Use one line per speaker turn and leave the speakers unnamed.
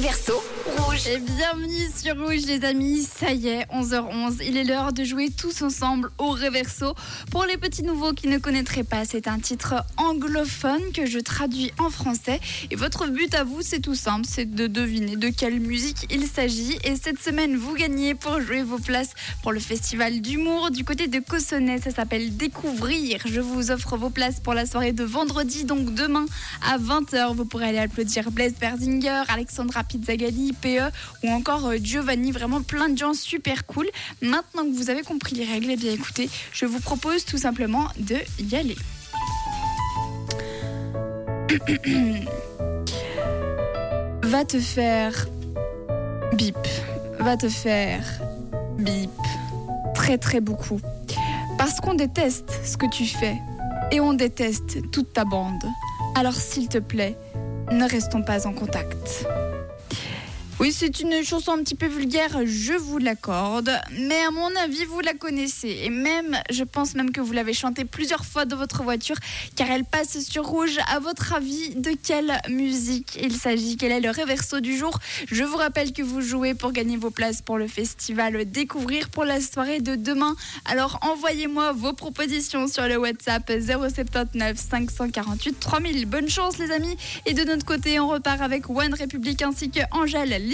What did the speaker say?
Réverso, rouge.
Et bienvenue sur Rouge les amis, ça y est, 11h11, il est l'heure de jouer tous ensemble au Reverso. Pour les petits nouveaux qui ne connaîtraient pas, c'est un titre anglophone que je traduis en français. Et votre but à vous, c'est tout simple, c'est de deviner de quelle musique il s'agit. Et cette semaine, vous gagnez pour jouer vos places pour le festival d'humour du côté de Cossonay, ça s'appelle Découvrir. Je vous offre vos places pour la soirée de vendredi, donc demain à 20h. Vous pourrez aller applaudir Blaise Berzinger, Alexandra Pizzagalli, PE ou encore euh, Giovanni. Vraiment plein de gens super cool. Maintenant que vous avez compris les règles, eh bien écoutez, je vous propose tout simplement de y aller. Va te faire bip. Va te faire bip. Très très beaucoup. Parce qu'on déteste ce que tu fais et on déteste toute ta bande. Alors s'il te plaît, ne restons pas en contact. Oui, c'est une chanson un petit peu vulgaire, je vous l'accorde, mais à mon avis, vous la connaissez. Et même, je pense même que vous l'avez chantée plusieurs fois dans votre voiture, car elle passe sur rouge. À votre avis, de quelle musique il s'agit? Quel est le réverso du jour? Je vous rappelle que vous jouez pour gagner vos places pour le festival Découvrir pour la soirée de demain. Alors envoyez-moi vos propositions sur le WhatsApp 079 548 3000. Bonne chance les amis. Et de notre côté, on repart avec One Republic ainsi que Angèle